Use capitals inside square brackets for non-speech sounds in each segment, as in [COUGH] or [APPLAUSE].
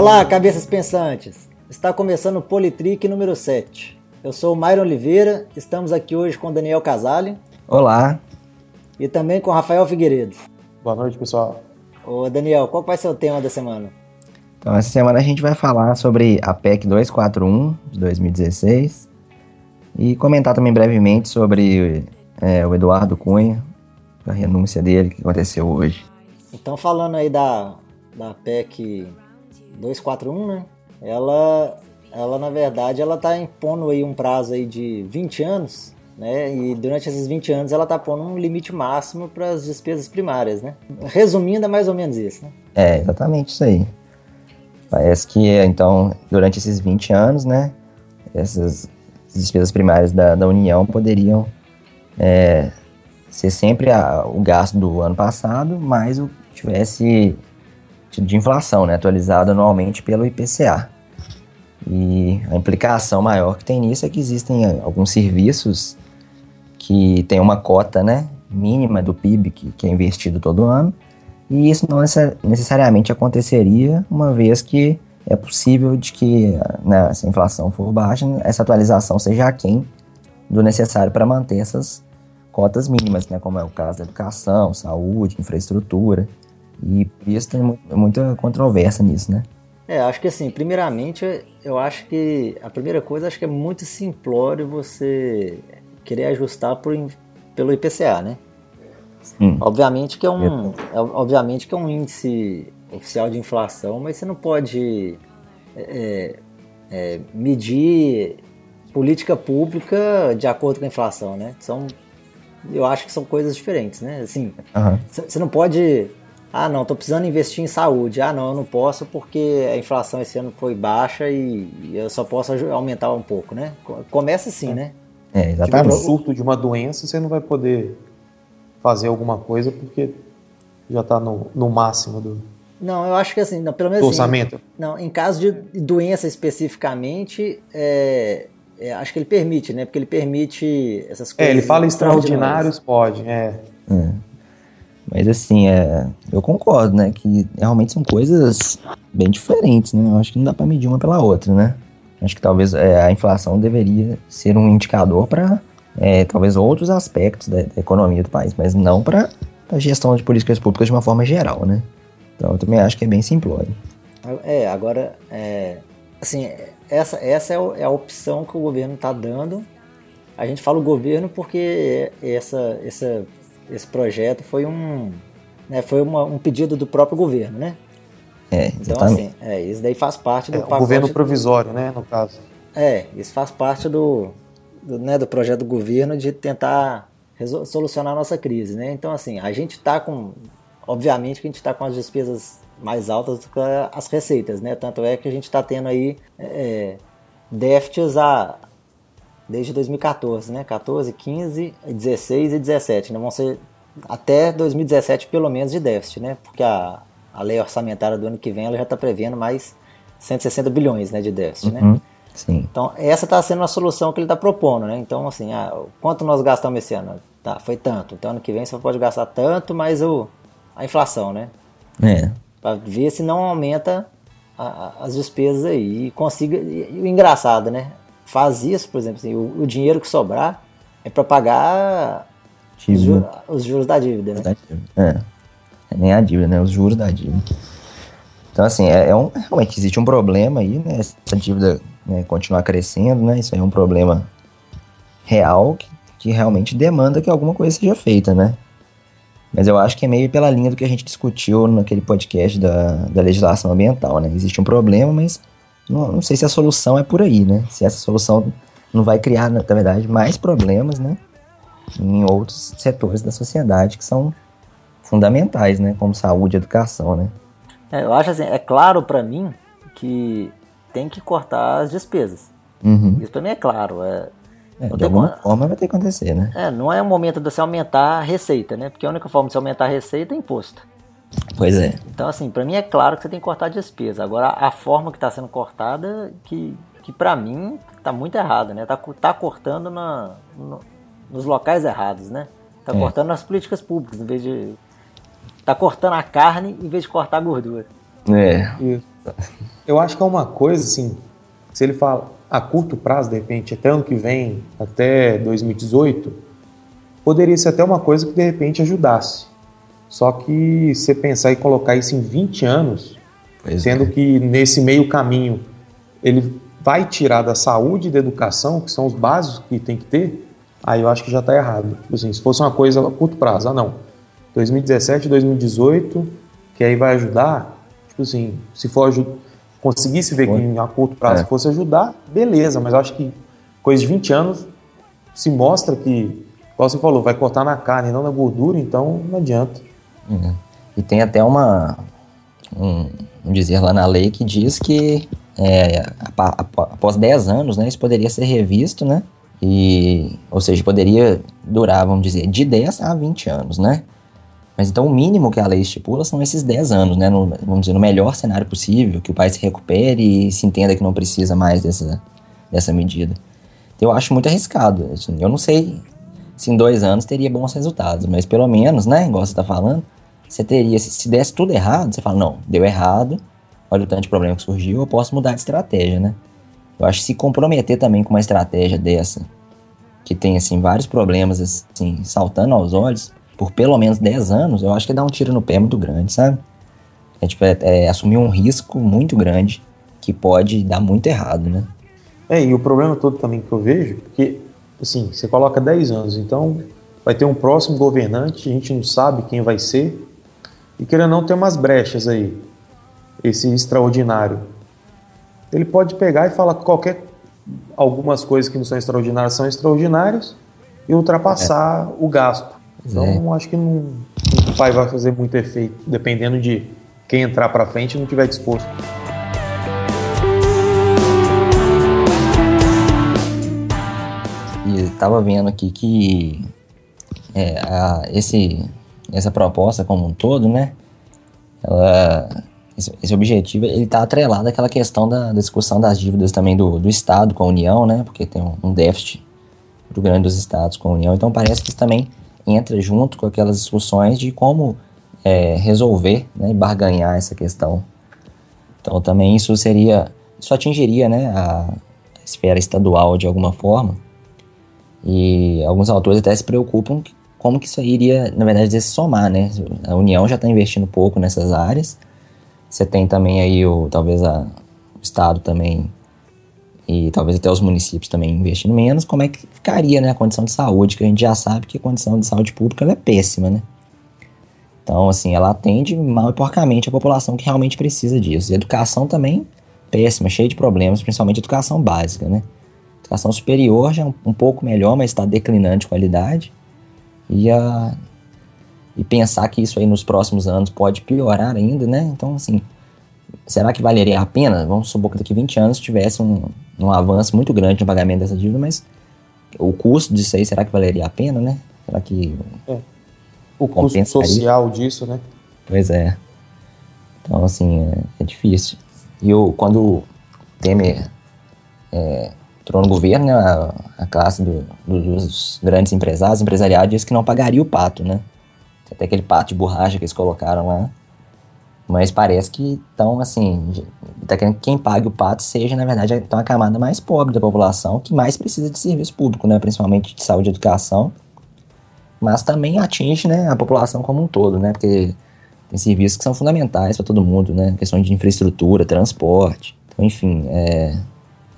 Olá, cabeças pensantes! Está começando o Politrick número 7. Eu sou o Myron Oliveira, estamos aqui hoje com Daniel Casale. Olá. E também com Rafael Figueiredo. Boa noite, pessoal. Ô Daniel, qual vai ser o tema da semana? Então, essa semana a gente vai falar sobre a PEC 241 de 2016 e comentar também brevemente sobre é, o Eduardo Cunha, a renúncia dele que aconteceu hoje. Então, falando aí da, da PEC 241, né? Ela, ela na verdade, ela tá impondo aí um prazo aí de 20 anos, né? E durante esses 20 anos ela tá pondo um limite máximo para as despesas primárias, né? Resumindo, é mais ou menos isso, né? É, exatamente isso aí. Parece que, então, durante esses 20 anos, né, essas despesas primárias da, da União poderiam é, ser sempre a, o gasto do ano passado, mais o que tivesse de inflação, né, atualizado anualmente pelo IPCA. E a implicação maior que tem nisso é que existem alguns serviços que têm uma cota né, mínima do PIB que, que é investido todo ano, e isso não necessariamente aconteceria, uma vez que é possível de que, né, se a inflação for baixa, essa atualização seja aquém do necessário para manter essas cotas mínimas, né, como é o caso da educação, saúde, infraestrutura. E por isso tem muita controvérsia nisso, né? É, acho que assim, primeiramente, eu acho que a primeira coisa, acho que é muito simplório você querer ajustar por, pelo IPCA, né? Sim. Obviamente que é um, é, obviamente que é um índice oficial de inflação, mas você não pode é, é, é medir política pública de acordo com a inflação, né? São, eu acho que são coisas diferentes, né? Assim, você uhum. não pode, ah, não, tô precisando investir em saúde. Ah, não, eu não posso porque a inflação esse ano foi baixa e eu só posso aumentar um pouco, né? Começa assim, né? É, exatamente. Se um surto de uma doença, você não vai poder fazer alguma coisa porque já está no, no máximo do. Não, eu acho que assim, não, pelo menos. Do assim, orçamento? Assim, não, em caso de doença especificamente, é, é, acho que ele permite, né? Porque ele permite essas coisas. É, ele fala extraordinários, pode, é. é. Mas assim, é, eu concordo, né? Que realmente são coisas bem diferentes, né? Eu acho que não dá para medir uma pela outra, né? Acho que talvez é, a inflação deveria ser um indicador para é, talvez outros aspectos da, da, economia do país, mas não para a gestão de políticas públicas de uma forma geral, né? Então eu também acho que é bem simplório. É, agora, é, assim, essa, essa é, é a opção que o governo está dando. A gente fala o governo porque essa, essa, esse projeto foi um, né, foi uma, um pedido do próprio governo, né? É, então, assim, é, isso daí faz parte do é, pacote... governo provisório, né, no caso. É, isso faz parte do, do, né, do projeto do governo de tentar solucionar a nossa crise, né? Então, assim, a gente está com... Obviamente que a gente está com as despesas mais altas do que as receitas, né? Tanto é que a gente está tendo aí é, déficits a, desde 2014, né? 14, 15, 16 e 17, né? Vão ser até 2017 pelo menos de déficit, né? Porque a, a lei orçamentária do ano que vem ela já está prevendo mais 160 bilhões né, de déficit, né? uhum, né? Sim. Então, essa está sendo a solução que ele está propondo, né? Então, assim, ah, quanto nós gastamos esse ano? Tá, foi tanto. Então, ano que vem você pode gastar tanto, mais o, a inflação, né? É. Para ver se não aumenta a, a, as despesas aí. E consiga. E, o engraçado, né? Faz isso, por exemplo, assim, o, o dinheiro que sobrar é para pagar os, juros, os juros da dívida, né? É. É nem a dívida, né? Os juros da dívida. Então, assim, é, é um, realmente existe um problema aí, né? Essa dívida né, continuar crescendo, né? Isso aí é um problema real que, que realmente demanda que alguma coisa seja feita, né? Mas eu acho que é meio pela linha do que a gente discutiu naquele podcast da, da legislação ambiental, né? Existe um problema, mas não, não sei se a solução é por aí, né? Se essa solução não vai criar, na verdade, mais problemas, né? Em outros setores da sociedade que são fundamentais, né? Como saúde e educação, né? É, eu acho assim, é claro para mim que tem que cortar as despesas. Uhum. Isso para mim é claro. É, é, de alguma como... forma vai ter que acontecer, né? É, não é o momento de você aumentar a receita, né? Porque a única forma de você aumentar a receita é imposto. Pois é. Então, assim, para mim é claro que você tem que cortar a despesa. Agora, a forma que está sendo cortada, que, que para mim está muito errada, né? Tá, tá cortando na, no, nos locais errados, né? Tá é. cortando nas políticas públicas, em vez de tá cortando a carne em vez de cortar a gordura. É. Eu acho que é uma coisa, assim, se ele fala a curto prazo, de repente, até ano que vem, até 2018, poderia ser até uma coisa que de repente ajudasse. Só que você pensar e colocar isso em 20 anos, pois sendo é. que nesse meio caminho ele vai tirar da saúde e da educação, que são os básicos que tem que ter, aí eu acho que já está errado. Tipo assim, se fosse uma coisa a curto prazo, ah não, 2017, 2018, que aí vai ajudar, tipo assim, se for conseguisse ver que a curto prazo é. fosse ajudar, beleza, mas eu acho que coisa de 20 anos se mostra que, como você falou, vai cortar na carne, não na gordura, então não adianta. Uhum. E tem até uma, um, um dizer lá na lei que diz que é, após 10 anos, né, isso poderia ser revisto, né? E, ou seja, poderia durar, vamos dizer, de 10 a 20 anos, né? Mas então o mínimo que a lei estipula são esses 10 anos, né? No, vamos dizer, no melhor cenário possível, que o pai se recupere e se entenda que não precisa mais dessa, dessa medida. Então, eu acho muito arriscado. Assim, eu não sei se em dois anos teria bons resultados, mas pelo menos, né? Igual você está falando, você teria, se, se desse tudo errado, você fala, não, deu errado, olha o tanto de problema que surgiu, eu posso mudar de estratégia, né? Eu acho que se comprometer também com uma estratégia dessa, que tem, assim, vários problemas, assim, saltando aos olhos, por pelo menos 10 anos, eu acho que dá um tiro no pé muito grande, sabe? É, tipo, é, é assumir um risco muito grande que pode dar muito errado, né? É, e o problema todo também que eu vejo, porque, assim, você coloca 10 anos, então vai ter um próximo governante, a gente não sabe quem vai ser, e querendo não ter umas brechas aí esse extraordinário. Ele pode pegar e falar qualquer algumas coisas que não são extraordinárias são extraordinárias e ultrapassar é. o gasto. Então é. acho que não, o pai vai fazer muito efeito, dependendo de quem entrar para frente e não tiver disposto. Estava vendo aqui que é, a, esse, essa proposta como um todo, né? Ela esse, esse objetivo ele está atrelado àquela questão da, da, discussão das dívidas também do, do Estado com a União, né? Porque tem um, um déficit muito grande dos Estados com a União. Então parece que isso também entra junto com aquelas discussões de como é, resolver né, e barganhar essa questão. Então também isso seria, isso atingiria né, a esfera estadual de alguma forma. E alguns autores até se preocupam como que isso iria, na verdade, se somar, né? A União já está investindo pouco nessas áreas, você tem também aí o talvez a, o estado também e talvez até os municípios também investindo menos, como é que ficaria né, a condição de saúde, que a gente já sabe que a condição de saúde pública é péssima, né? Então, assim, ela atende mal e porcamente a população que realmente precisa disso. E educação também péssima, cheia de problemas, principalmente educação básica, né? Educação superior já é um, um pouco melhor, mas está declinando de qualidade. E a e pensar que isso aí nos próximos anos pode piorar ainda, né? Então, assim, será que valeria a pena? Vamos supor que daqui 20 anos tivesse um, um avanço muito grande no pagamento dessa dívida, mas o custo disso aí, será que valeria a pena, né? Será que é. o custo social disso, né? Pois é. Então, assim, é, é difícil. E eu, quando Temer é, entrou no governo, né, a, a classe do, do, dos grandes empresários, empresariado, disse que não pagaria o pato, né? até aquele pato de borracha que eles colocaram lá. Mas parece que estão, assim, tá querendo que quem pague o pato seja, na verdade, então a camada mais pobre da população, que mais precisa de serviço público, né? Principalmente de saúde e educação. Mas também atinge, né, a população como um todo, né? Porque tem serviços que são fundamentais para todo mundo, né? Questão de infraestrutura, transporte. Então, enfim, é,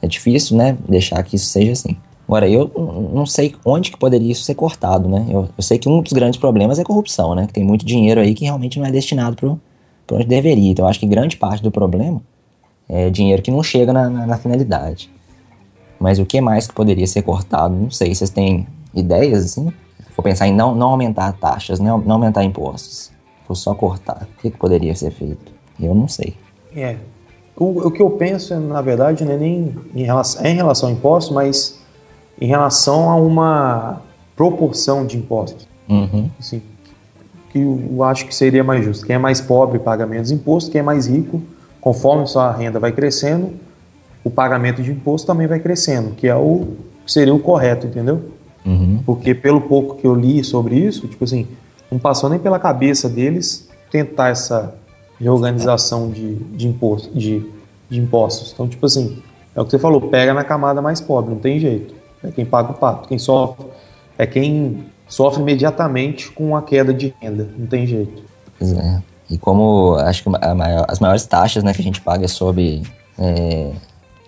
é difícil, né, deixar que isso seja assim. Agora, eu não sei onde que poderia isso ser cortado, né? Eu, eu, sei que um dos grandes problemas é corrupção, né? Que tem muito dinheiro aí que realmente não é destinado para onde deveria. Então, eu acho que grande parte do problema é dinheiro que não chega na, na, na, finalidade. Mas o que mais que poderia ser cortado? Não sei. Vocês têm ideias, assim? For pensar em não, não aumentar taxas, não, não aumentar impostos, for só cortar, o que, que poderia ser feito? Eu não sei. É. O, o que eu penso, na verdade, não é nem em relação, é em relação a impostos, mas em relação a uma proporção de impostos. Uhum. Assim, que eu acho que seria mais justo. Quem é mais pobre paga menos imposto, quem é mais rico, conforme sua renda vai crescendo, o pagamento de imposto também vai crescendo, que é o seria o correto, entendeu? Uhum. Porque pelo pouco que eu li sobre isso, tipo assim, não passou nem pela cabeça deles tentar essa reorganização de, de imposto, de, de impostos. Então, tipo assim, é o que você falou, pega na camada mais pobre, não tem jeito. É quem paga o pato, quem sofre, é quem sofre imediatamente com a queda de renda, não tem jeito. Pois é. E como acho que maior, as maiores taxas né, que a gente paga é sobre é,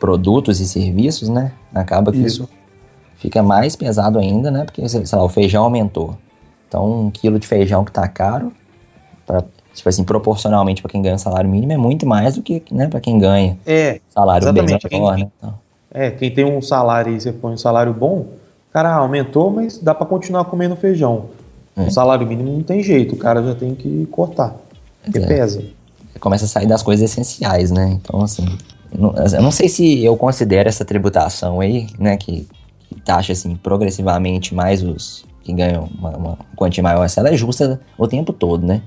produtos e serviços, né? Acaba que isso. isso fica mais pesado ainda, né? Porque, sei lá, o feijão aumentou. Então, um quilo de feijão que tá caro, pra, tipo assim, proporcionalmente para quem ganha salário mínimo, é muito mais do que né, para quem ganha é, salário bem menor, né? Então. É, quem tem um salário e você põe um salário bom, cara, aumentou, mas dá para continuar comendo feijão. É. O salário mínimo não tem jeito, o cara já tem que cortar, porque é. pesa. Começa a sair das coisas essenciais, né? Então, assim, eu não sei se eu considero essa tributação aí, né, que, que taxa, assim, progressivamente mais os que ganham uma, uma quantia maior, se ela é justa o tempo todo, né?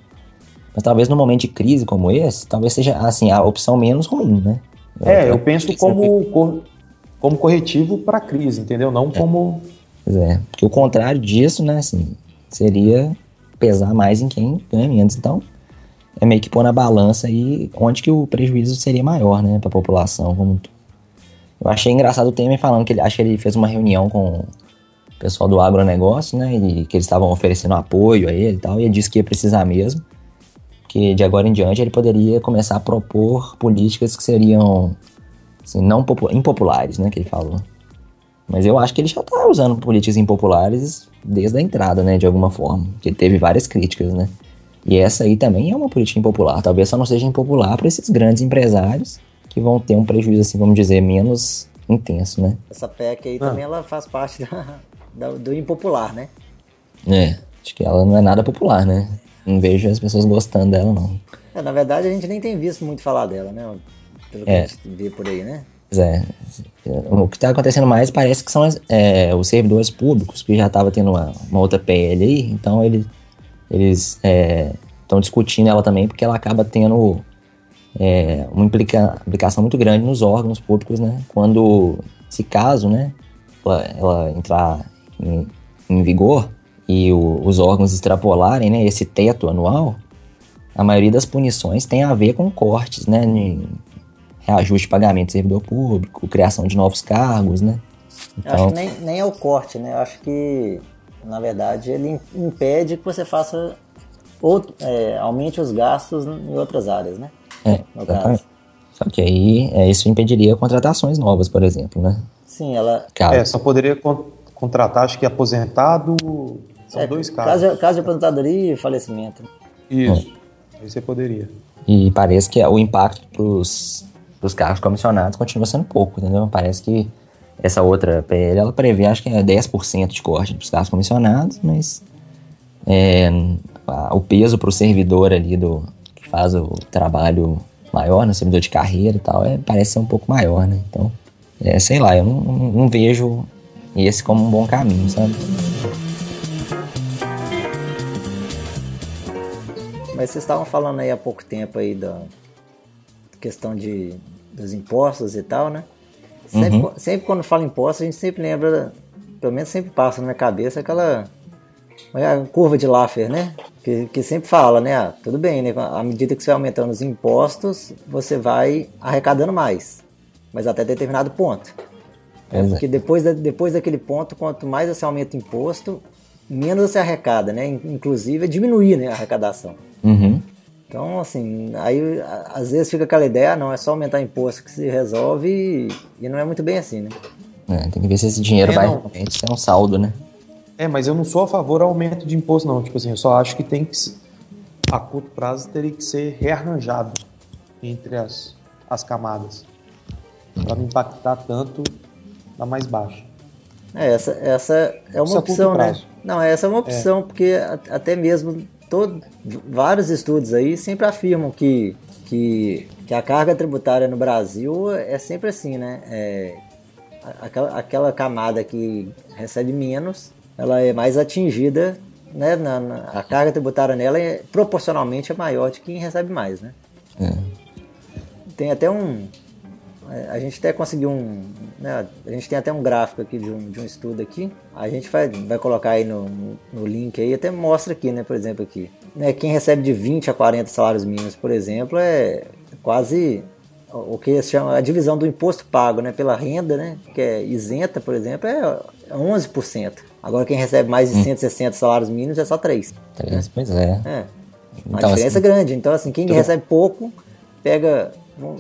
Mas talvez no momento de crise como esse, talvez seja, assim, a opção menos ruim, né? É, eu penso como como corretivo para a crise, entendeu? Não é. como. Pois é, porque o contrário disso, né, assim, seria pesar mais em quem ganha menos. Então, é meio que pôr na balança aí onde que o prejuízo seria maior, né, para a população. Como... Eu achei engraçado o Temer falando que ele acho que ele fez uma reunião com o pessoal do agronegócio, né, e que eles estavam oferecendo apoio a ele e tal, e ele disse que ia precisar mesmo, que de agora em diante ele poderia começar a propor políticas que seriam assim, não impopulares, né, que ele falou. Mas eu acho que ele já tá usando políticas impopulares desde a entrada, né, de alguma forma. Que teve várias críticas, né. E essa aí também é uma política impopular. Talvez só não seja impopular para esses grandes empresários que vão ter um prejuízo, assim, vamos dizer, menos intenso, né. Essa PEC aí ah. também ela faz parte [LAUGHS] da, da, do impopular, né. É, acho que ela não é nada popular, né. Não vejo as pessoas gostando dela, não. É, na verdade, a gente nem tem visto muito falar dela, né pelo que é. a gente vê por aí, né? Pois é. O que está acontecendo mais parece que são é, os servidores públicos, que já estava tendo uma, uma, outra PL aí, então ele, eles estão é, discutindo ela também, porque ela acaba tendo é, uma implica, implicação muito grande nos órgãos públicos, né? Quando, se caso, né, ela, ela entrar em, em, vigor e o, os órgãos extrapolarem né, esse teto anual, a maioria das punições tem a ver com cortes, né? reajuste de pagamento de servidor público, criação de novos cargos, né? Então... Eu acho que nem, nem é o corte, né? Eu acho que, na verdade, ele impede que você faça outro, é, aumente os gastos em outras áreas, né? É, exatamente. Só que aí é, isso impediria contratações novas, por exemplo, né? Sim, ela... É, só poderia con contratar, acho que aposentado... São é, dois casos. Caso, caso de aposentadoria e falecimento. Isso, é. aí você poderia. E parece que o impacto para os dos cargos comissionados continua sendo pouco, entendeu? Parece que essa outra PL, ela prevê, acho que é 10% de corte dos cargos comissionados, mas é, a, o peso para o servidor ali do que faz o trabalho maior, no né, servidor de carreira e tal, é, parece ser um pouco maior, né? Então, é, sei lá, eu não, não, não vejo esse como um bom caminho, sabe? Mas vocês estavam falando aí há pouco tempo aí da, questão de, dos impostos e tal, né? Sempre, uhum. sempre quando fala impostos, a gente sempre lembra, pelo menos sempre passa na minha cabeça aquela curva de Laffer, né? Que, que sempre fala, né? Ah, tudo bem, né? À medida que você vai aumentando os impostos, você vai arrecadando mais, mas até determinado ponto. É, porque depois, da, depois daquele ponto, quanto mais você aumenta o imposto, menos você arrecada, né? Inclusive é diminuir né, a arrecadação. Uhum. Então, assim, aí às vezes fica aquela ideia, ah, não, é só aumentar imposto que se resolve e, e não é muito bem assim, né? É, tem que ver se esse dinheiro é, vai realmente ter um saldo, né? É, mas eu não sou a favor do aumento de imposto, não. Tipo assim, eu só acho que tem que, a curto prazo, teria que ser rearranjado entre as, as camadas. para não impactar tanto na mais baixa. É, essa, essa é uma Isso opção, né? Não, essa é uma opção, é. porque até mesmo todo, vários estudos aí sempre afirmam que, que, que a carga tributária no Brasil é sempre assim, né? É, aquela, aquela camada que recebe menos, ela é mais atingida, né? Na, na, a carga tributária nela é proporcionalmente é maior de quem recebe mais, né? É. Tem até um, a gente até conseguiu um. Né, a gente tem até um gráfico aqui de um, de um estudo aqui. A gente vai, vai colocar aí no, no link aí, até mostra aqui, né? Por exemplo, aqui. Né, quem recebe de 20 a 40 salários mínimos, por exemplo, é quase o que se chama a divisão do imposto pago né, pela renda, né, que é isenta, por exemplo, é 11%. Agora quem recebe mais de hum. 160 salários mínimos é só 3%. 3 né? Pois é. é. Uma então, diferença assim, grande. Então, assim, quem recebe pouco pega,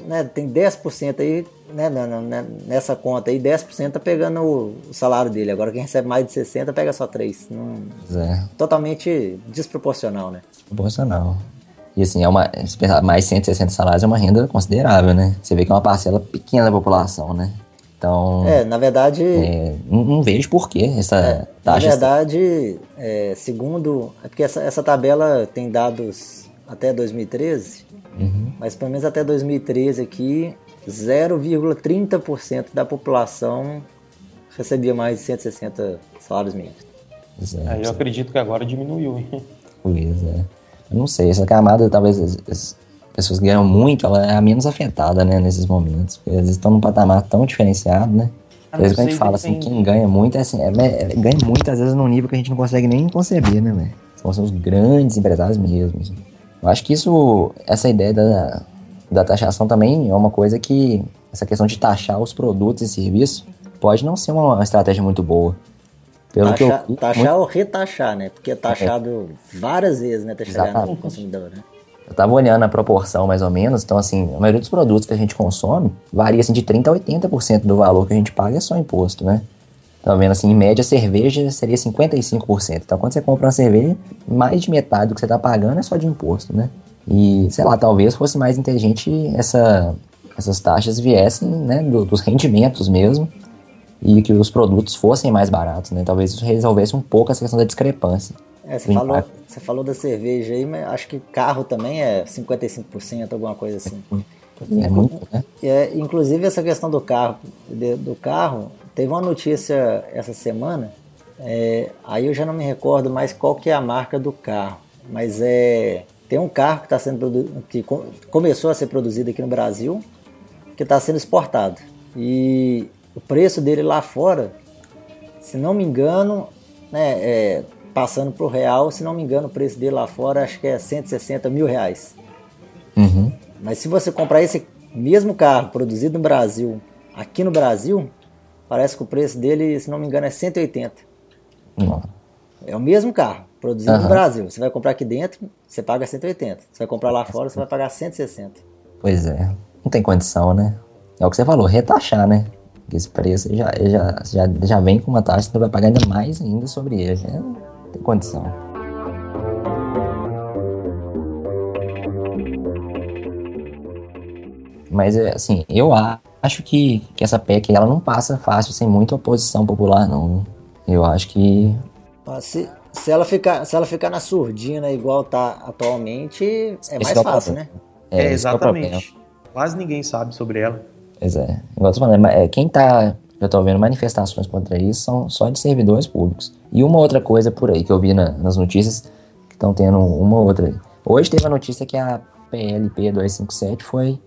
né, tem 10% aí, né, nessa conta aí, 10% tá pegando o, salário dele. Agora quem recebe mais de 60 pega só 3. Não, é. Totalmente desproporcional, né? Desproporcional. E assim, é uma, se pensar, mais 160 salários é uma renda considerável, né? Você vê que é uma parcela pequena da população, né? Então. É, na verdade. É, não, não, vejo por que essa é, taxa. Na verdade, é, segundo. É porque essa, essa tabela tem dados até 2013, uhum. mas pelo menos até 2013 aqui, 0,30% da população recebia mais de 160 salários mínimos. Aí eu acredito que agora diminuiu, hein? Pois é. Eu não sei, essa camada talvez as pessoas ganham muito, ela é a menos afetada, né, nesses momentos. Porque às vezes estão num patamar tão diferenciado, né? Às vezes quando a gente fala assim, quem ganha muito, é assim, é, é, ganha muito às vezes num nível que a gente não consegue nem conceber, né, velho? São, os grandes empresários mesmo. Assim. Eu acho que isso, essa ideia da, da taxação também é uma coisa que, essa questão de taxar os produtos e serviços, pode não ser uma, estratégia muito boa. Pelo taxar, que eu, taxar muito... ou retaxar, né? Porque é taxado é. várias vezes, né? Até chegar no consumidor, né? Eu tava olhando a proporção mais ou menos, então assim, a maioria dos produtos que a gente consome varia assim de 30 a 80% do valor que a gente paga é só imposto, né? Então, vendo assim, em média, cerveja seria 55%. Então, quando você compra uma cerveja, mais de metade do que você está pagando é só de imposto, né? E, sei lá, talvez fosse mais inteligente essa, essas taxas viessem né, do, dos rendimentos mesmo e que os produtos fossem mais baratos, né? Talvez isso resolvesse um pouco essa questão da discrepância. É, você, falou, você falou da cerveja aí, mas acho que carro também é 55%, alguma coisa assim. É muito, né? É, inclusive essa questão do carro, do carro, teve uma notícia essa semana, é, aí eu já não me recordo mais qual que é a marca do carro, mas é tem um carro que está sendo que começou a ser produzido aqui no Brasil, que está sendo exportado e o preço dele lá fora, se não me engano, né, é, passando para o real, se não me engano, o preço dele lá fora acho que é 160 mil reais. Uhum. Mas se você comprar esse mesmo carro produzido no Brasil, aqui no Brasil, parece que o preço dele, se não me engano, é 180. Uhum. É o mesmo carro, produzido uhum. no Brasil. Você vai comprar aqui dentro, você paga 180. Você vai comprar lá fora, você vai pagar 160. Pois é, não tem condição, né? É o que você falou, retaxar, né? Esse preço já, já, já, já vem com uma taxa, você vai pagar ainda mais ainda sobre ele. É, não tem condição. Mas, é, assim, eu acho que, que essa PEC ela não passa fácil sem muita oposição popular, não. Eu acho que. Se, se, ela, ficar, se ela ficar na surdina igual tá atualmente, é mais é fácil, né? É, é exatamente. É Quase ninguém sabe sobre ela. Pois é. Igual eu tô falando, é, quem tá. Eu tô vendo manifestações contra isso são só de servidores públicos. E uma outra coisa por aí que eu vi na, nas notícias, que estão tendo uma outra aí. Hoje teve a notícia que a PLP 257 foi,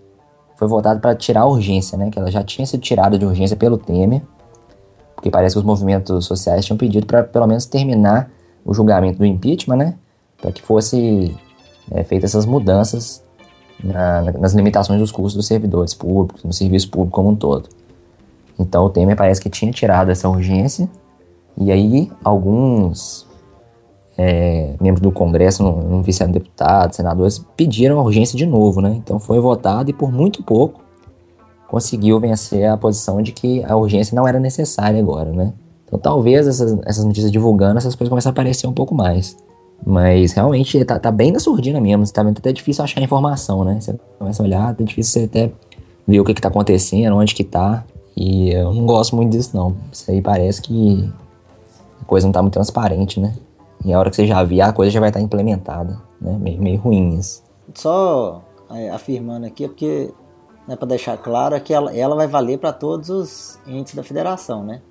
foi votada para tirar a urgência, né? Que ela já tinha sido tirada de urgência pelo Temer, porque parece que os movimentos sociais tinham pedido para pelo menos terminar o julgamento do impeachment, né? Para que fosse é, feitas essas mudanças na, nas limitações dos custos dos servidores públicos, no serviço público como um todo. Então o Temer parece que tinha tirado essa urgência e aí alguns é, membros do Congresso, não, não viciaram deputados, senadores, pediram a urgência de novo, né? Então foi votado e por muito pouco conseguiu vencer a posição de que a urgência não era necessária agora, né? Então talvez essas, essas notícias divulgando, essas coisas começam a aparecer um pouco mais. Mas realmente tá, tá bem na surdina mesmo. Tá vendo? até difícil achar informação, né? Você começa a olhar, tá difícil você até ver o que, que tá acontecendo, onde que tá. E eu não gosto muito disso, não. Isso aí parece que a coisa não tá muito transparente, né? E a hora que você já vier, a coisa já vai estar tá implementada, né? Meio, meio ruim isso. Só é, afirmando aqui, porque, né, para deixar claro, é que ela, ela vai valer para todos os entes da federação, né?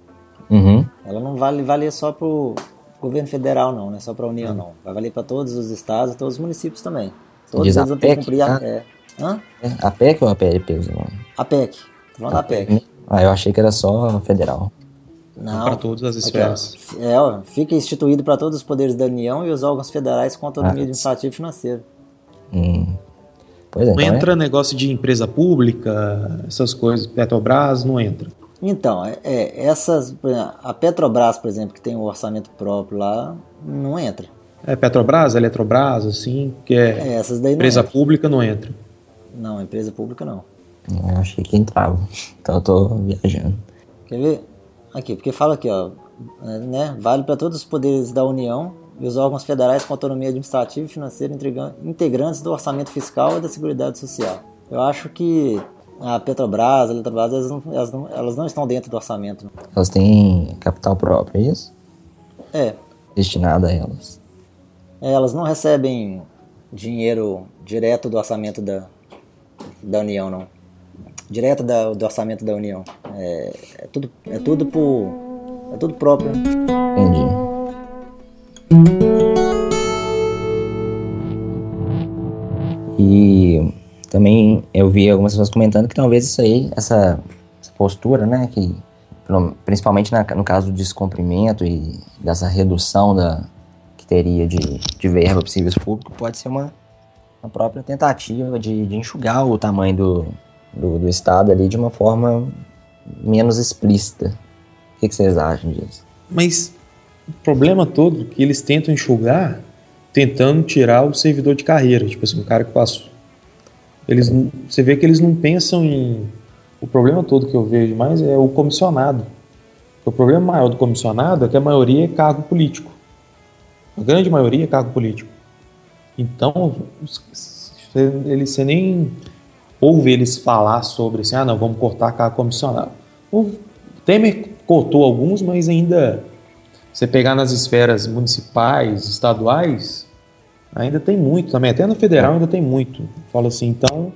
Uhum. Ela não vale valer só pro governo federal não, não é só para a União não. Vai valer para todos os estados e todos os municípios também. Todos eles vão ter que cumprir a... É. Hã? A PEC ou a PLP? A PEC. Tô falando da PEC. Né? Ah, eu achei que era só federal. Não. Para todas as esferas. Aqui, é, ó, fica instituído para todos os poderes da União e os órgãos federais com autonomia ah, administrativa e financeira. Hum. Pois é, não então entra é. negócio de empresa pública, essas coisas, Petrobras, não entra. Então, é, é, essas, a Petrobras, por exemplo, que tem um orçamento próprio lá, não entra. É Petrobras, Eletrobras, assim, que é, é essas daí empresa não pública não entra. Não, empresa pública não. Eu achei que entrava, [LAUGHS] então eu tô viajando. Quer ver? Aqui, porque fala aqui, ó, né, vale para todos os poderes da União e os órgãos federais com autonomia administrativa e financeira integrantes do orçamento fiscal e da seguridade social. Eu acho que a Petrobras, a Eletrobras, elas não, elas não, elas não estão dentro do orçamento. Elas têm capital próprio, é isso? É. Destinado a elas. É, elas não recebem dinheiro direto do orçamento da, da União, não. Direto da, do orçamento da União. É, é, tudo, é tudo por. É tudo próprio. Entendi. E também eu vi algumas pessoas comentando que talvez isso aí, essa, essa postura, né, que principalmente na, no caso do descumprimento e dessa redução da, que teria de, de verba para serviço público, pode ser uma, uma própria tentativa de, de enxugar o tamanho do, do, do, Estado ali de uma forma menos explícita. O que, que vocês acham disso? Mas o problema todo é que eles tentam enxugar tentando tirar o servidor de carreira, tipo assim, o cara que passou eles, você vê que eles não pensam em. O problema todo que eu vejo mais é o comissionado. O problema maior do comissionado é que a maioria é cargo político. A grande maioria é cargo político. Então, ele, você nem ouve eles falar sobre assim, ah, não, vamos cortar cargo comissionado. O Temer cortou alguns, mas ainda, você pegar nas esferas municipais, estaduais, ainda tem muito também. Até no federal ainda tem muito. Falo assim, então.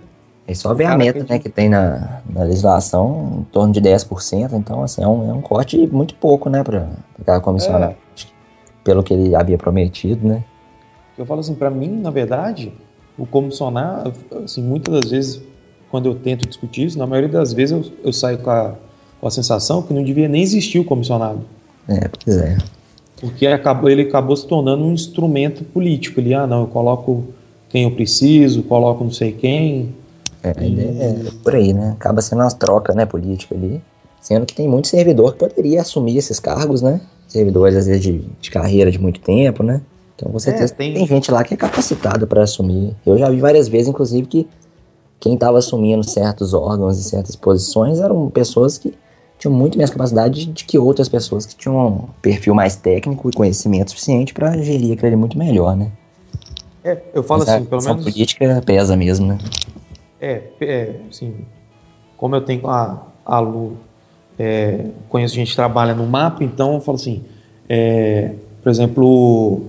É só ver a meta que, né, que tem na, na, legislação, em torno de 10%, então assim, é um, é um corte muito pouco, né, para cada comissionado. É. Pelo que ele havia prometido, né? Eu falo assim, para mim, na verdade, o comissionado, assim, muitas das vezes, quando eu tento discutir isso, na maioria das vezes eu, eu saio com a, com a sensação que não devia nem existir o comissionado. É, pois é porque acabou, ele acabou se tornando um instrumento político. Ele, ah, não, eu coloco quem eu preciso, coloco não sei quem. É, é, por aí, né? Acaba sendo uma troca, né, política ali. Sendo que tem muito servidor que poderia assumir esses cargos, né? Servidores, às vezes, de, de carreira de muito tempo, né? Então, com certeza, é, tem... tem gente lá que é capacitado para assumir. Eu já vi várias vezes, inclusive, que quem estava assumindo certos órgãos e certas posições eram pessoas que tinham muito mais capacidade de que outras pessoas que tinham um perfil mais técnico e conhecimento suficiente para gerir aquilo ali muito melhor, né? É, eu falo Mas assim, pelo menos. A política pesa mesmo, né? É, é assim, como eu tenho a, a Lu, é, conheço gente que trabalha no mapa, então eu falo assim, é, por exemplo,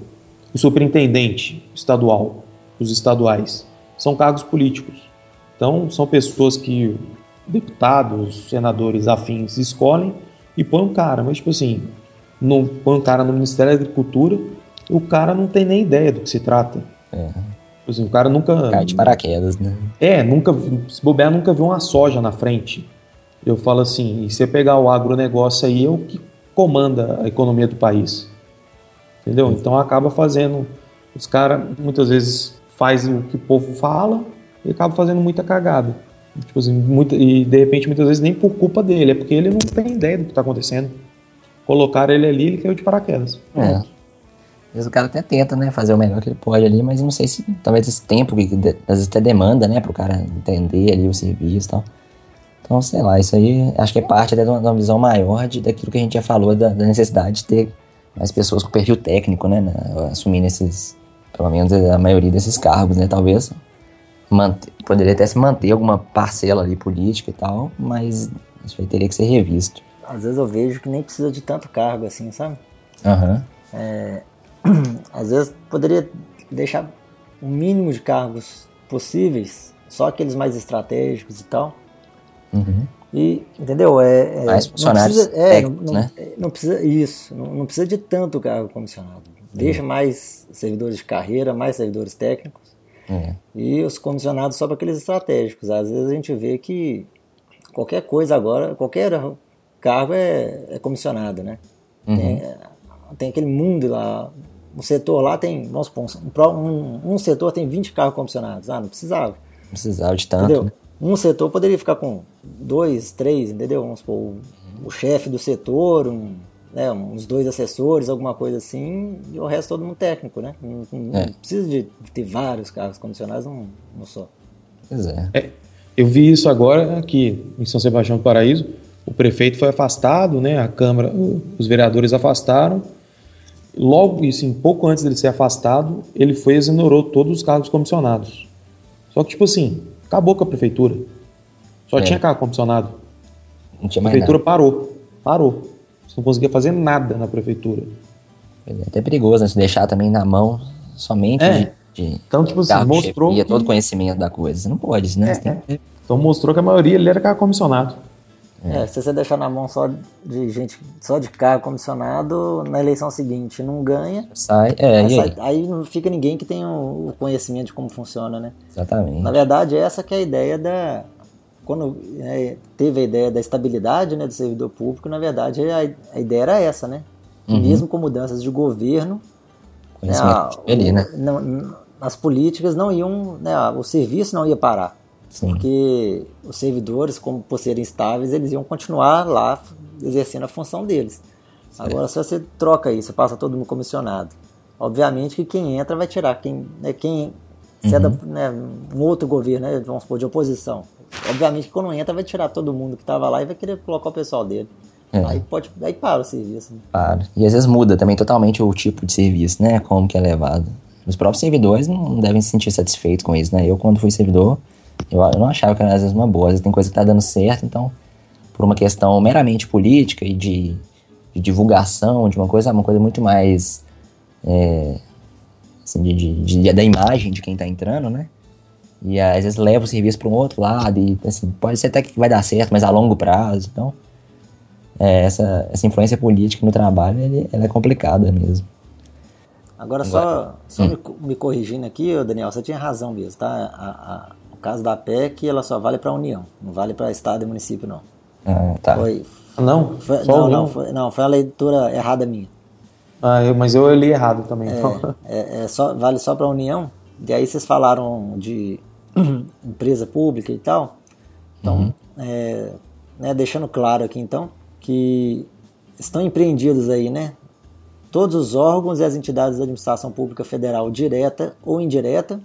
o superintendente estadual, os estaduais, são cargos políticos. Então, são pessoas que deputados, senadores afins escolhem e põe um cara. Mas, tipo assim, não põe um cara no Ministério da Agricultura e o cara não tem nem ideia do que se trata. É. Tipo assim, o cara nunca. Cai de paraquedas, né? É, nunca. Se bobear, nunca viu uma soja na frente. Eu falo assim, e você pegar o agronegócio aí, é o que comanda a economia do país. Entendeu? Então acaba fazendo. Os caras muitas vezes fazem o que o povo fala e acaba fazendo muita cagada. Tipo assim, muita, e de repente muitas vezes nem por culpa dele, é porque ele não tem ideia do que está acontecendo. Colocaram ele ali, ele caiu de paraquedas. É. Às vezes o cara até tenta, né, fazer o melhor que ele pode ali, mas não sei se talvez esse tempo que às vezes até demanda, né, para o cara entender ali o serviço e tal. Então, sei lá, isso aí acho que é parte até de uma, de uma visão maior de, daquilo que a gente já falou, da, da, necessidade de ter mais pessoas com perfil técnico, né, assumindo esses, pelo menos a maioria desses cargos, né, talvez manter, poderia até se manter alguma parcela ali política e tal, mas isso aí teria que ser revisto. Às vezes eu vejo que nem precisa de tanto cargo assim, sabe? Uhum. É, [CLEARS THROAT] às vezes poderia deixar o mínimo de cargos possíveis, só aqueles mais estratégicos e tal. Uhum. E, entendeu? É, é, mais funcionários não precisa, é, não, não, né? não, precisa isso, não, não, precisa de tanto cargo comissionado. Deixa uhum. mais servidores de carreira, mais servidores técnicos é. E os comissionados só para aqueles estratégicos. Às vezes a gente vê que qualquer coisa agora, qualquer cargo é, é comissionado, né? Uhum. Tem, tem, aquele mundo lá, um setor lá tem, vamos supor, um, um, setor tem 20 cargos comissionados. Ah, não precisava. precisava de tanto. Né? Um setor poderia ficar com dois, três, entendeu? Vamos supor, o, o chefe do setor, um, né, uns dois assessores, alguma coisa assim, e o resto todo mundo técnico, né? Não, não é. precisa de ter vários carros condicionados num, num só. Pois é. é. Eu vi isso agora aqui em São Sebastião do Paraíso. O prefeito foi afastado, né? A Câmara, os vereadores afastaram. Logo, assim, pouco antes dele ser afastado, ele foi e exonerou todos os cargos comissionados. Só que, tipo assim, acabou com a prefeitura. Só é. tinha carro comissionado. Não tinha a prefeitura nada. parou. Parou. Você não conseguia fazer nada na prefeitura. É até perigoso, né? Se deixar também na mão somente é. de, de, Então, tipo assim, mostrou. E que... todo conhecimento da coisa. Você não pode, né? É, é. Então mostrou que a maioria ele era carro comissionado. É. se você deixar na mão só de gente, só de carro comissionado, na eleição seguinte não ganha. Sai, é, aí, sai, aí não fica ninguém que tenha o conhecimento de como funciona, né? Exatamente. Na verdade, essa que é a ideia da. Quando é, teve a ideia da estabilidade né, do servidor público, na verdade a, a ideia era essa, né? Uhum. Mesmo com mudanças de governo, né, a, ali, né? Não, as políticas não iam, né, o serviço não ia parar. Sim. Porque os servidores, como por serem estáveis, eles iam continuar lá exercendo a função deles. Certo. Agora, se você troca isso, passa todo mundo comissionado. Obviamente que quem entra vai tirar. Quem, né, quem se uhum. é da, uhum. né, um outro governo, né, vamos supor, de oposição. Obviamente que quando entra vai tirar todo mundo que estava lá e vai querer colocar o pessoal dele. É. Aí, pode, aí para o serviço. Né? Para. E às vezes muda também totalmente o tipo de serviço, né? Como que é levado. Os próprios servidores não devem se sentir satisfeitos com isso, né? Eu, quando fui servidor, eu, eu não achava que era às vezes uma boa. Às vezes tem coisa que tá dando certo, então, por uma questão meramente política e de, de divulgação de uma coisa, uma coisa muito mais. É, assim, de, de, de, da imagem de quem tá entrando, né? E às vezes leva o serviço para um outro lado e assim, pode ser até que vai dar certo, mas a longo prazo. Então, é, essa, essa influência política no trabalho ele, ela é complicada mesmo. Agora, Agora só, só hum. me, me, corrigindo aqui, Daniel, você tinha razão mesmo, tá? A, a, caso da PEC, ela só vale para a União, não vale para Estado e município, não. Ah, tá. Foi, não? Foi, não, não, foi, não, foi a leitura errada minha. Ah, eu, mas eu li errado também. É, então. é, é só, vale só para a União, e aí vocês falaram de [CLEARS THROAT] empresa pública e tal. Então, uhum. é, né, deixando claro aqui então, que estão empreendidos aí, né? Todos os órgãos e as entidades da administração pública federal direta ou indireta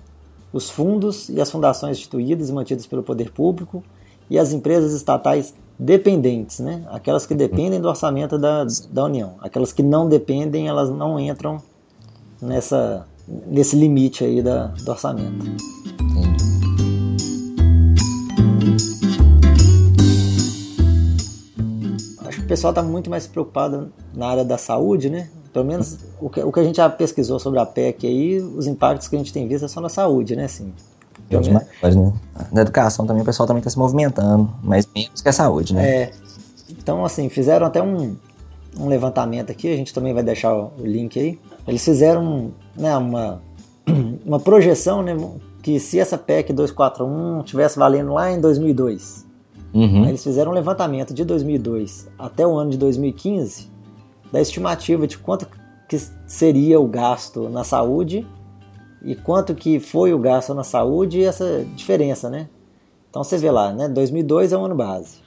os fundos e as fundações instituídas e mantidas pelo poder público e as empresas estatais dependentes, né? aquelas que dependem do orçamento da, da União. Aquelas que não dependem, elas não entram nessa, nesse limite aí da, do orçamento. Acho que o pessoal está muito mais preocupado na área da saúde, né? Pelo menos o que, o que a gente já pesquisou sobre a PEC aí, os impactos que a gente tem visto é só na saúde, né? Assim, pelo menos. Mas, né? Na educação também o pessoal também está se movimentando, mas menos que a saúde, né? É. Então, assim, fizeram até um, um levantamento aqui, a gente também vai deixar o link aí. Eles fizeram né, uma, [CLEARS THROAT] uma projeção, né? Que se essa PEC 241 tivesse valendo lá em 2002, uhum. eles fizeram um levantamento de 2002 até o ano de 2015 da estimativa de quanto que seria o gasto na saúde e quanto que foi o gasto na saúde e essa diferença, né? Então você vê lá, né? 2002 é o ano base.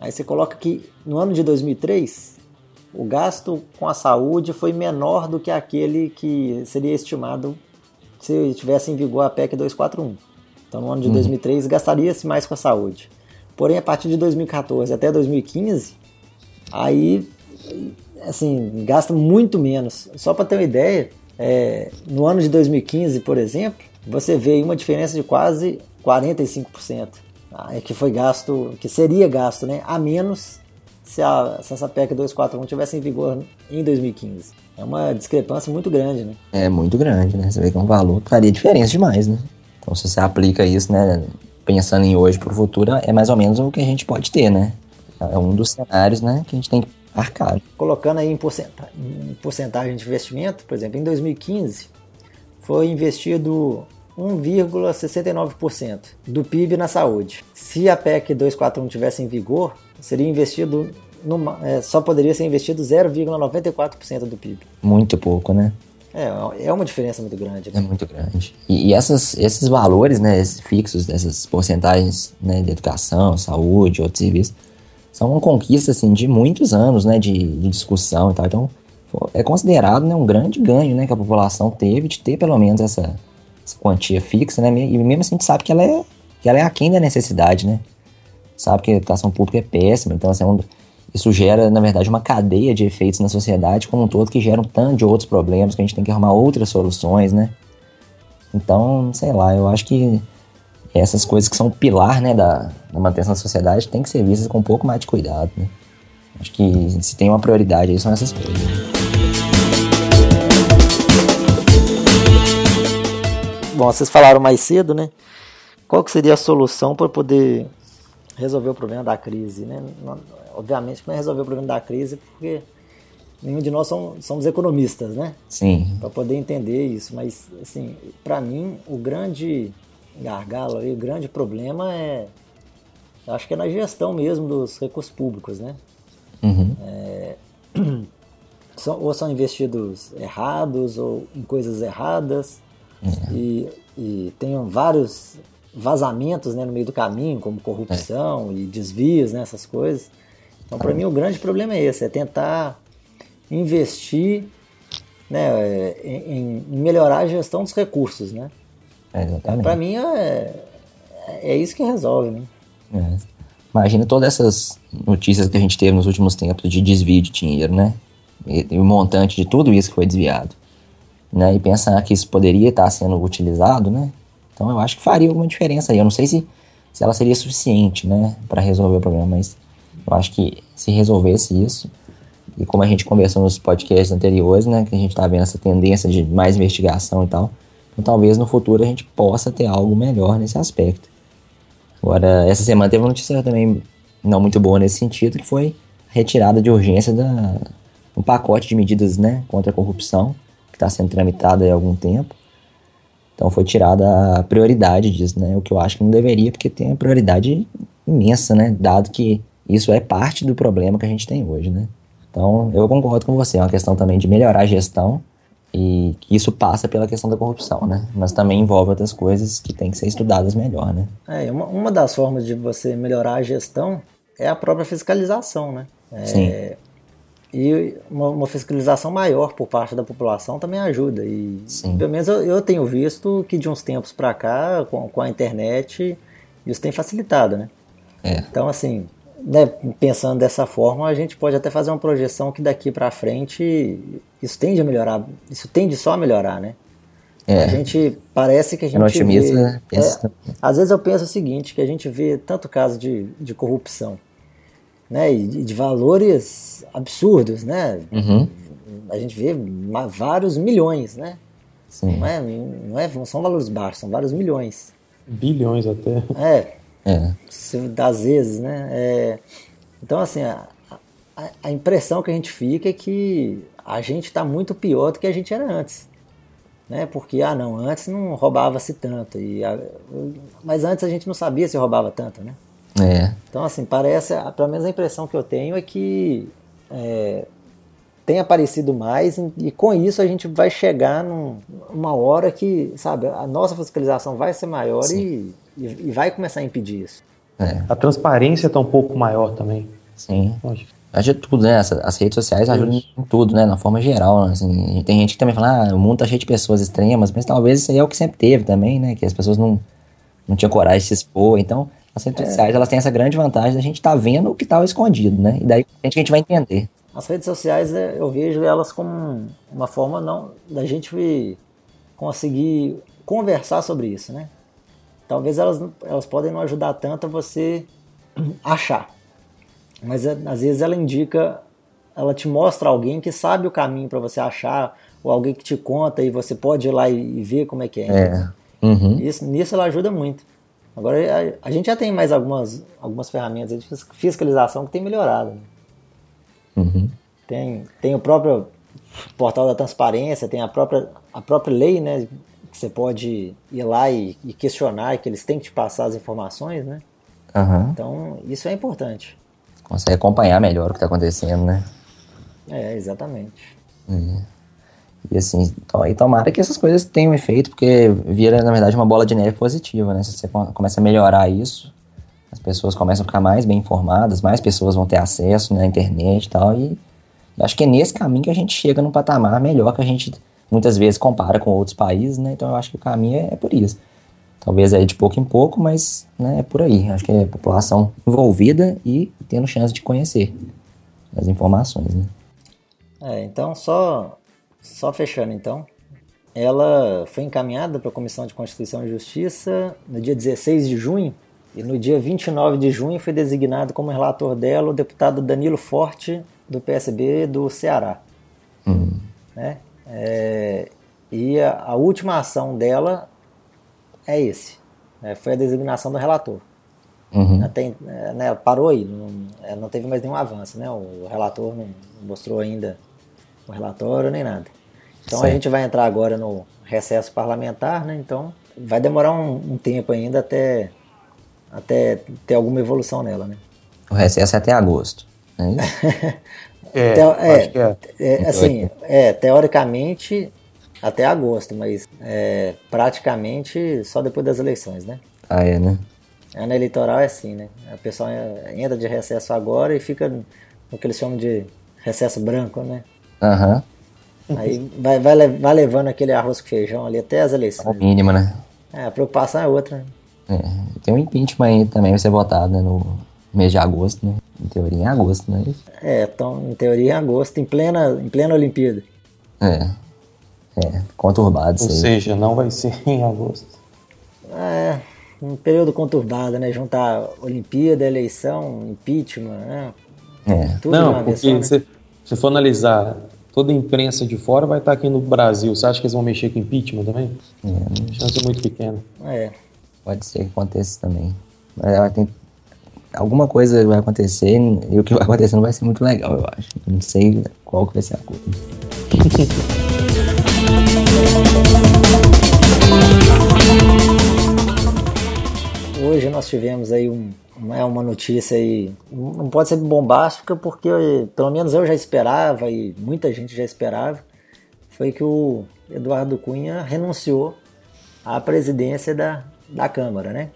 Aí você coloca que no ano de 2003 o gasto com a saúde foi menor do que aquele que seria estimado se tivesse em vigor a PEC 241. Então no ano de uhum. 2003 gastaria-se mais com a saúde. Porém, a partir de 2014 até 2015, aí assim, gasta muito menos. Só para ter uma ideia, é, no ano de 2015, por exemplo, você vê uma diferença de quase 45%, tá? é que foi gasto, que seria gasto, né, a menos se, a, se essa PEC 241 tivesse em vigor em 2015. É uma discrepância muito grande, né? É muito grande, né? Você vê que é um valor que faria diferença demais, né? Então, se você aplica isso, né, pensando em hoje para o futuro, é mais ou menos o que a gente pode ter, né? É um dos cenários, né, que a gente tem que arcado. Colocando aí em porcentagem, em porcentagem de investimento, por exemplo, em 2015 foi investido 1,69% do PIB na saúde. Se a PEC 241 tivesse em vigor, seria investido numa, é, só poderia ser investido 0,94% do PIB. Muito pouco, né? É, é uma diferença muito grande. Né? É muito grande. E, e, essas, esses valores, né, esses fixos, essas porcentagens né, de educação, saúde, outros serviços, são uma conquista assim, de muitos anos né, de, de discussão e tal. Então, é considerado né, um grande ganho né, que a população teve de ter pelo menos essa, essa quantia fixa, né? E mesmo assim a gente sabe que ela é, que ela é aquém da necessidade, né? Sabe que a educação pública é péssima, então assim, é isso gera, na verdade, uma cadeia de efeitos na sociedade como um todo que gera um tanto de outros problemas que a gente tem que arrumar outras soluções, né? Então, sei lá, eu acho que essas coisas que são o pilar, né, da, da manutenção da sociedade tem que ser vistas com um pouco mais de cuidado, né? Acho que se tem uma prioridade aí são essas coisas. Bom, vocês falaram mais cedo, né? Qual que seria a solução para poder resolver o problema da crise, né? obviamente, não é resolver o problema da crise, porque nenhum de nós somos, somos economistas, né? Sim. Para poder entender isso. Mas, assim, para mim, o grande gargalo e o grande problema é. Acho que é na gestão mesmo dos recursos públicos, né? Uhum. É, [CLEARS THROAT] são, ou são investidos errados ou em coisas erradas uhum. e, e tem vários vazamentos né, no meio do caminho, como corrupção é. e desvios, né, essas coisas. Então, para mim, o grande problema é esse: é tentar investir né, em, em melhorar a gestão dos recursos. Né? É, para mim, é, é isso que resolve. Né? É. Imagina todas essas notícias que a gente teve nos últimos tempos de desvio de dinheiro, né? E, e o montante de tudo isso que foi desviado. Né? E pensar que isso poderia estar sendo utilizado, né? Então eu acho que faria alguma diferença aí. Eu não sei se, se ela seria suficiente, né, para resolver o problema, mas eu acho que se resolvesse isso, e como a gente conversou nos podcasts anteriores, né, que a gente está vendo essa tendência de mais investigação e tal, então talvez no futuro a gente possa ter algo melhor nesse aspecto. Agora, essa semana teve uma notícia também não muito boa nesse sentido, que foi retirada de urgência da um pacote de medidas né, contra a corrupção, que está sendo tramitado há algum tempo. Então foi tirada a prioridade disso, né? O que eu acho que não deveria, porque tem uma prioridade imensa, né? Dado que isso é parte do problema que a gente tem hoje, né? Então, eu concordo com você, é uma questão também de melhorar a gestão e que isso passa pela questão da corrupção, né? Mas também envolve outras coisas que têm que ser estudadas melhor, né? É, uma, uma das formas de você melhorar a gestão é a própria fiscalização, né? É, Sim. E uma, uma, fiscalização maior por parte da população também ajuda. E Sim. pelo menos eu, eu tenho visto que de uns tempos para cá, com, com a internet, isso tem facilitado, né? É. Então, assim, né, pensando dessa forma, a gente pode até fazer uma projeção que daqui para frente isso tende a melhorar, isso tende só a melhorar, né? É. A gente parece que a gente otimista, vê, né? é, às vezes eu penso o seguinte, que a gente vê tanto caso de, de corrupção, né, e de, valores absurdos, né? Uhum. A gente vê vários milhões, né? Sim. Não, é, não, é, não são valores baixos, são vários milhões. Bilhões até. É, é. Das vezes, né? É, então, assim, a, a, a, impressão que a gente fica é que a gente está muito pior do que a gente era antes. Né? Porque, ah, não, antes não roubava-se tanto. E a, mas antes a gente não sabia se roubava tanto, né? É. Então, assim, parece, pelo menos a impressão que eu tenho é que é, tem aparecido mais e, e, com isso a gente vai chegar num, numa hora que, sabe, a nossa fiscalização vai ser maior e e, e vai começar a impedir isso. É. A transparência está um pouco maior também. Sim. Ajuda tudo, né? As, as redes sociais ajudam em tudo, né? Na forma geral. Assim. Tem gente que também fala, ah, o mundo tá cheio de pessoas extremas, mas talvez isso aí é o que sempre teve também, né? Que as pessoas não, não tinham coragem de se expor. Então, as redes é. sociais, elas têm essa grande vantagem da gente estar tá vendo o que estava escondido, né? E daí a gente, a gente vai entender. As redes sociais, é, eu vejo elas como uma forma não da gente conseguir conversar sobre isso, né? talvez elas, elas podem não ajudar tanto a você [CLEARS THROAT] achar. Mas é, às vezes ela indica, ela te mostra alguém que sabe o caminho para você achar, ou alguém que te conta e você pode ir lá e, e ver como é que é. é. Uhum. Isso, nisso ela ajuda muito. Agora, a, a, gente já tem mais algumas, algumas ferramentas de fiscalização que tem melhorado. Né? Uhum. Tem, tem o próprio portal da transparência, tem a própria, a própria lei né, que você pode ir lá e, e questionar, que eles têm que te passar as informações, né? Uhum. Então, isso é importante. Consegue acompanhar melhor o que está acontecendo, né? É, exatamente. É. E assim, e tomara que essas coisas tenham efeito, porque vira, na verdade, uma bola de neve positiva, né? Se você começa a melhorar isso, as pessoas começam a ficar mais bem informadas, mais pessoas vão ter acesso na internet e tal, e acho que é nesse caminho que a gente chega num patamar melhor que a gente muitas vezes compara com outros países, né? Então eu acho que o caminho é, é por isso. Talvez é de pouco em pouco, mas né, é por aí. Acho que é a população envolvida e tendo chance de conhecer as informações, né? É, então só só fechando então, ela foi encaminhada para a Comissão de Constituição e Justiça no dia 16 de junho e no dia 29 de junho foi designado como relator dela o deputado Danilo Forte, do PSB do Ceará. Uhum. Né? É, e a, a, última ação dela é esse, né? foi a designação do relator. Uhum. Até, né, parou aí, não, não, teve mais nenhum avanço, né? o relator não mostrou ainda relatório nem nada. Então certo. a gente vai entrar agora no recesso parlamentar, né? então vai demorar um, um tempo ainda até até ter alguma evolução nela, né? O recesso é até agosto. Né? [LAUGHS] é, Teo, é, é. é, assim, é, teoricamente até agosto, mas é, praticamente só depois das eleições, né? Ah, é, né? Ano eleitoral é assim, né? A pessoa entra de recesso agora e fica no que eles chamam de recesso branco, né? Aham. Uhum. Aí vai, vai, vai levando aquele arroz com feijão ali até as eleições. É o mínimo, né? É, a preocupação é outra, né? É, tem um impeachment aí também vai ser votado né, no mês de agosto, né? Em teoria em agosto, né? É, então, em teoria em agosto, em plena, em plena Olimpíada. É. É, conturbado. Ou seja, não vai ser [LAUGHS] em agosto. É, um período conturbado, né? Juntar Olimpíada, eleição, impeachment, né? É. Tudo não, porque vez, se, né? Se for analisar toda a imprensa de fora vai estar aqui no Brasil. Você acha que eles vão mexer com impeachment também? É. Chance muito pequena. É. Pode ser que aconteça também. Mas ela tem. Alguma coisa vai acontecer e o que vai acontecer não vai ser muito legal, eu acho. Não sei qual que vai ser a coisa. [LAUGHS] Hoje nós tivemos aí um, uma, uma notícia aí, não pode ser bombástica porque pelo menos eu já esperava e muita gente já esperava, foi que o Eduardo Cunha renunciou à presidência da, da Câmara, né?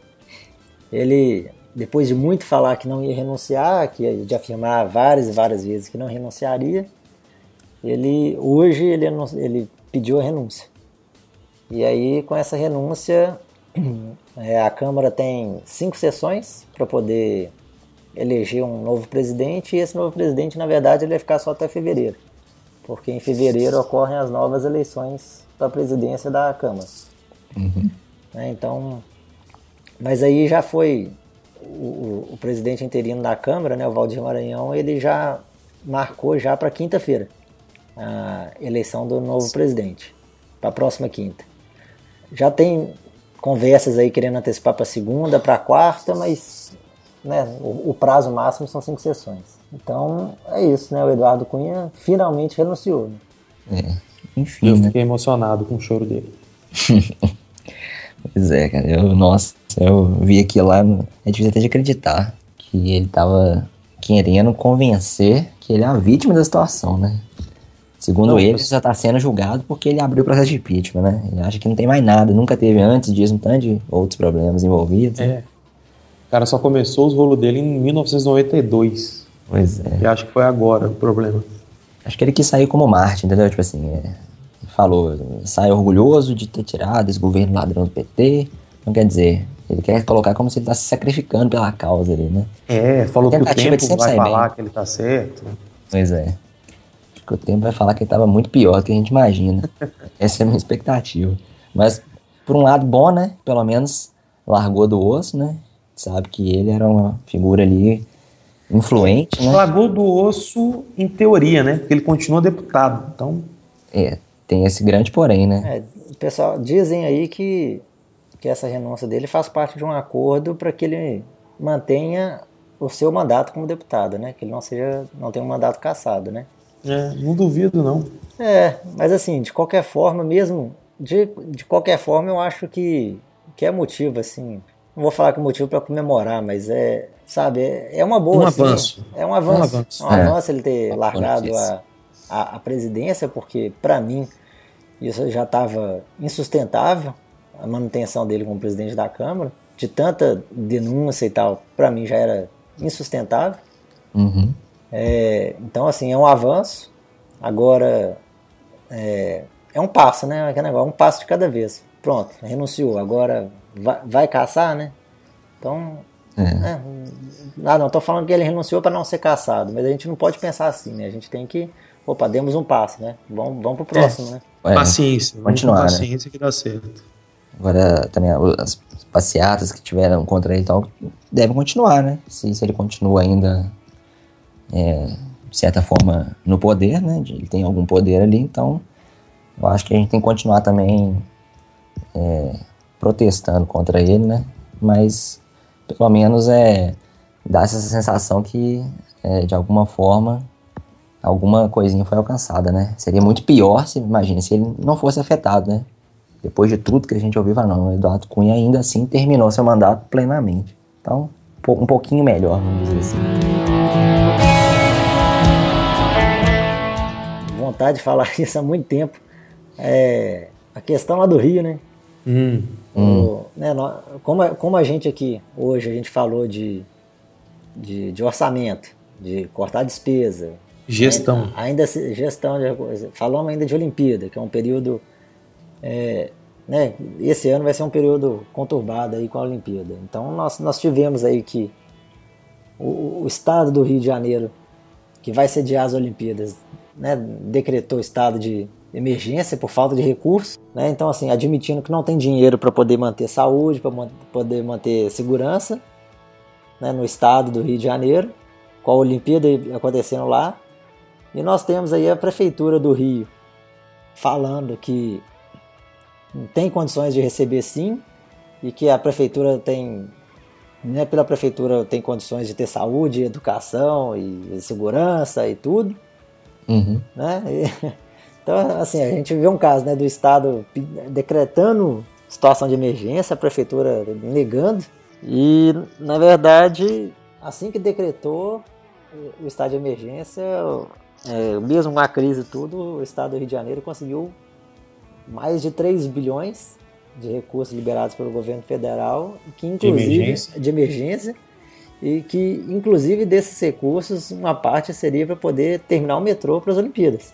Ele, depois de muito falar que não ia renunciar, que de afirmar várias e várias vezes que não renunciaria, ele hoje ele, ele pediu a renúncia. E aí com essa renúncia é, a Câmara tem cinco sessões para poder eleger um novo presidente e esse novo presidente na verdade ele vai ficar só até fevereiro, porque em fevereiro ocorrem as novas eleições para a presidência da Câmara. Uhum. Né? Então, mas aí já foi o, o, presidente interino da Câmara, né, o Valdir Maranhão, ele já marcou já para quinta-feira a eleição do novo presidente, para a próxima quinta. Já tem conversas aí querendo antecipar para segunda, para quarta, mas né, o, o, prazo máximo são cinco sessões. Então é isso, né? O Eduardo Cunha finalmente renunciou. Né? É, enfim. Eu né? fiquei emocionado com o choro dele. [LAUGHS] Pois é, cara. Eu, nossa, eu vi aquilo lá, é difícil até de acreditar que ele tava querendo convencer que ele é a vítima da situação, né? Segundo não, ele, ele já tá sendo julgado porque ele abriu o processo de impeachment, né? Ele acha que não tem mais nada, nunca teve antes disso um tanto de outros problemas envolvidos. É. O cara só começou os rolos dele em 1992. Pois é. E acho que foi agora o problema. Acho que ele quis sair como Marte, entendeu? Tipo assim, é, falou, sai orgulhoso de ter tirado esse governo ladrão do PT. Não quer dizer, ele quer colocar como se ele está se sacrificando pela causa ali, né? É, falou que o tempo vai falar bem. que ele está certo. Pois é. Acho que o tempo vai falar que ele estava muito pior do que a gente imagina. [LAUGHS] Essa é a minha expectativa. Mas, por um lado, bom, né? Pelo menos largou do osso, né? Sabe que ele era uma figura ali influente, né? Largou do osso em teoria, né? Porque ele continua deputado. Então. É, tem esse grande porém, né? É, pessoal, dizem aí que, que essa renúncia dele faz parte de um acordo para que ele mantenha o seu mandato como deputado, né? Que ele não seja, não tenha um mandato cassado, né? É, não duvido não. É, mas assim, de qualquer forma, mesmo de, de qualquer forma, eu acho que que é motivo assim. Não vou falar que é motivo para comemorar, mas é, sabe, é, é uma boa. Um assim, avanço. É um avanço. Um avanço, um avanço é. ele ter largado a, a, a presidência, porque para mim isso já estava insustentável, a manutenção dele como presidente da Câmara, de tanta denúncia e tal, para mim já era insustentável. Uhum. É, então, assim, é um avanço. Agora, é, é um passo, né? Aquele negócio, um passo de cada vez. Pronto, renunciou. Agora vai, vai caçar, né? Então, É. é, ah, não, tô falando que ele renunciou para não ser caçado, mas a gente não pode pensar assim, né? A gente tem que, opa, demos um passo, né? Vamos, vamos pro próximo, né? É, Paciência. continuar, né? Paciência que dá certo. Agora, também as passeatas que tiveram contra ele e tal, devem continuar, né? Se, se ele continua ainda, é, de certa forma, no poder, né? Ele tem algum poder ali, então eu acho que a gente tem que continuar também é, protestando contra ele, né? Mas, pelo menos, é dá essa sensação que, é, de alguma forma, alguma coisinha foi alcançada, né? Seria muito pior, se, imagina, se ele não fosse afetado, né? Depois de tudo que a gente ouviu, não, o Eduardo Cunha ainda assim terminou seu mandato plenamente. Então, um pouquinho melhor, vamos dizer assim. Vontade de falar [LAUGHS] isso há muito tempo. É, a questão lá do Rio, né? Hum. O- né, nó- como, a- como a gente aqui, hoje, a gente falou de, de, de orçamento, de cortar despesa. Gestão. Ainda, ainda se- gestão de coisa. Falamos ainda de Olimpíada, que é um período. é, né, esse ano vai ser um período conturbado aí com a Olimpíada. Então nós, nós tivemos aí que o, o estado do Rio de Janeiro, que vai sediar as Olimpíadas, né, decretou estado de emergência por falta de recursos, né? Então assim, admitindo que não tem dinheiro para poder manter saúde, para poder manter segurança, né, no estado do Rio de Janeiro, com a Olimpíada acontecendo lá. E nós temos aí a prefeitura do Rio falando que tem condições de receber sim e que a prefeitura tem né, pela prefeitura tem condições de ter saúde, educação e segurança e tudo, Uhum. né? E- [LAUGHS] então, assim, a gente vê um caso, né, do estado decretando situação de emergência, a prefeitura negando e, na verdade, assim que decretou o estado de emergência, é, mesmo com a crise e tudo, o estado do Rio de Janeiro conseguiu mais de 3 bilhões de recursos liberados pelo governo federal, que inclusive emergência. de emergência e que inclusive desses recursos uma parte seria para poder terminar o metrô para as Olimpíadas.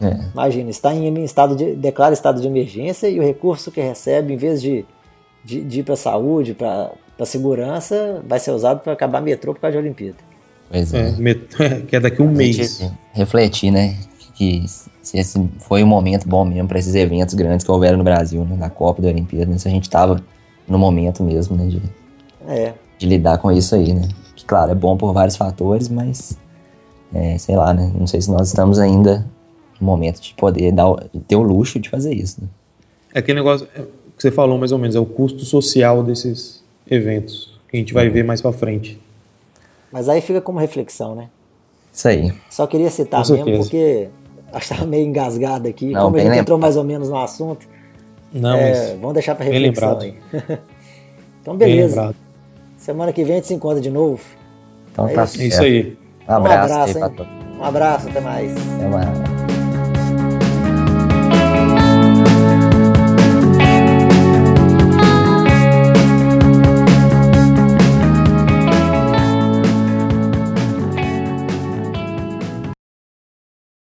É. Imagina, está em estado de declara estado de emergência e o recurso que recebe, em vez de, de, de ir para a saúde, para a segurança, vai ser usado para acabar metrô por causa de Olimpíada. Pois é. É, met- [LAUGHS] que é daqui a um A mês. refletir, né? Que se esse foi um momento bom mesmo para esses eventos grandes que houveram no Brasil, né? Da Copa da Olimpíada, né? Se a gente tava no momento mesmo, né? De, É, de lidar com isso aí, né? Que, claro, é bom por vários fatores, mas, é, sei lá, né? Não sei se nós estamos ainda no momento de poder dar, o- de ter o luxo de fazer isso, né? É aquele negócio é, que você falou mais ou menos, é o custo social desses eventos, que a gente vai ver mais pra frente. mas aí fica como reflexão, né? Isso aí. Só queria citar Com mesmo certeza. porque acho que estava meio engasgado aqui. Não, como a gente entrou mais ou menos no assunto, Não, é, mas vamos deixar para reflexão aí. [LAUGHS] então, bem beleza. Semana que vem a gente se encontra de novo. Então É tá isso. É isso aí. Um abraço, abraço, aí pra hein? Um abraço, até mais. Até mais.